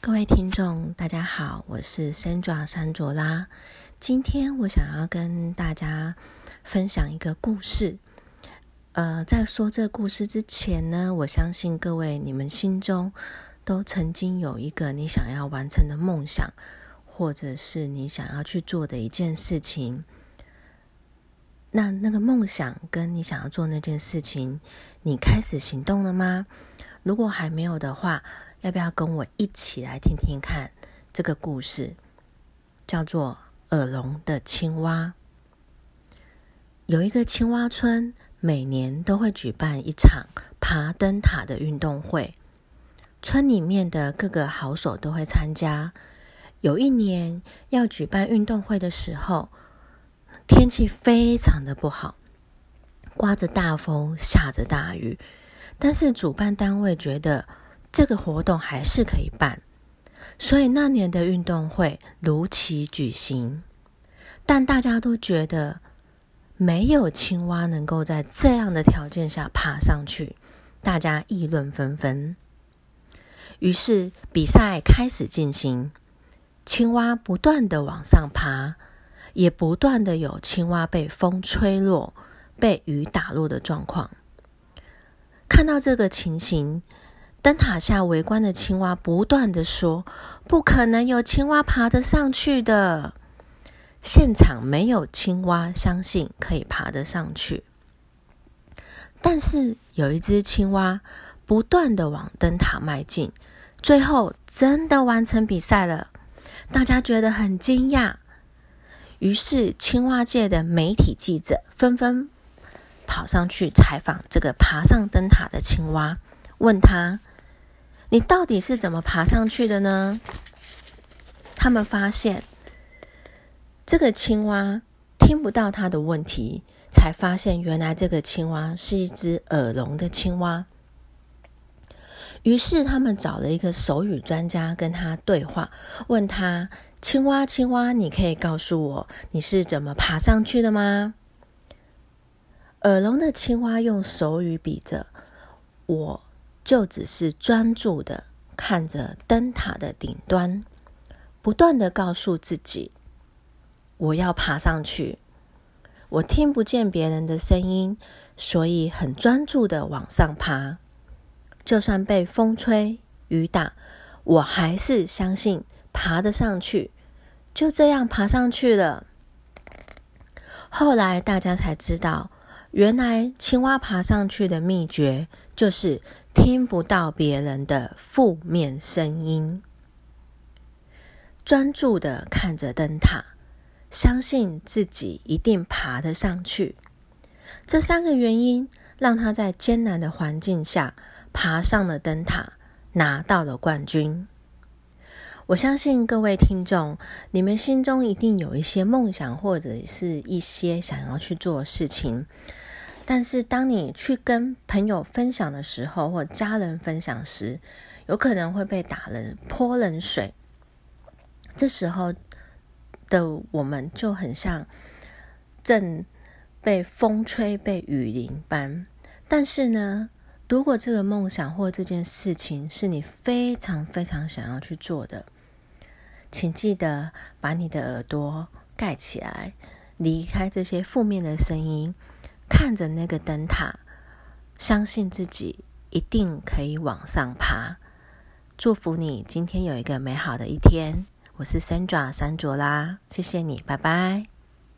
各位听众，大家好，我是 Sandra 山卓拉。今天我想要跟大家分享一个故事。呃，在说这故事之前呢，我相信各位你们心中都曾经有一个你想要完成的梦想，或者是你想要去做的一件事情。那那个梦想跟你想要做那件事情，你开始行动了吗？如果还没有的话，要不要跟我一起来听听看这个故事？叫做《耳聋的青蛙》。有一个青蛙村，每年都会举办一场爬灯塔的运动会，村里面的各个好手都会参加。有一年要举办运动会的时候，天气非常的不好，刮着大风，下着大雨。但是主办单位觉得这个活动还是可以办，所以那年的运动会如期举行。但大家都觉得没有青蛙能够在这样的条件下爬上去，大家议论纷纷。于是比赛开始进行，青蛙不断的往上爬，也不断的有青蛙被风吹落、被雨打落的状况。看到这个情形，灯塔下围观的青蛙不断的说：“不可能有青蛙爬得上去的。”现场没有青蛙相信可以爬得上去。但是有一只青蛙不断的往灯塔迈进，最后真的完成比赛了。大家觉得很惊讶，于是青蛙界的媒体记者纷纷。跑上去采访这个爬上灯塔的青蛙，问他：“你到底是怎么爬上去的呢？”他们发现这个青蛙听不到他的问题，才发现原来这个青蛙是一只耳聋的青蛙。于是他们找了一个手语专家跟他对话，问他：“青蛙，青蛙，你可以告诉我你是怎么爬上去的吗？”耳聋的青蛙用手语比着，我就只是专注的看着灯塔的顶端，不断的告诉自己，我要爬上去。我听不见别人的声音，所以很专注的往上爬。就算被风吹雨打，我还是相信爬得上去。就这样爬上去了。后来大家才知道。原来青蛙爬上去的秘诀就是听不到别人的负面声音，专注的看着灯塔，相信自己一定爬得上去。这三个原因让他在艰难的环境下爬上了灯塔，拿到了冠军。我相信各位听众，你们心中一定有一些梦想，或者是一些想要去做的事情。但是，当你去跟朋友分享的时候，或家人分享时，有可能会被打冷泼冷水。这时候的我们就很像正被风吹、被雨淋般。但是呢，如果这个梦想或这件事情是你非常非常想要去做的，请记得把你的耳朵盖起来，离开这些负面的声音。看着那个灯塔，相信自己一定可以往上爬。祝福你今天有一个美好的一天。我是 Sandra 山卓拉，谢谢你，拜拜。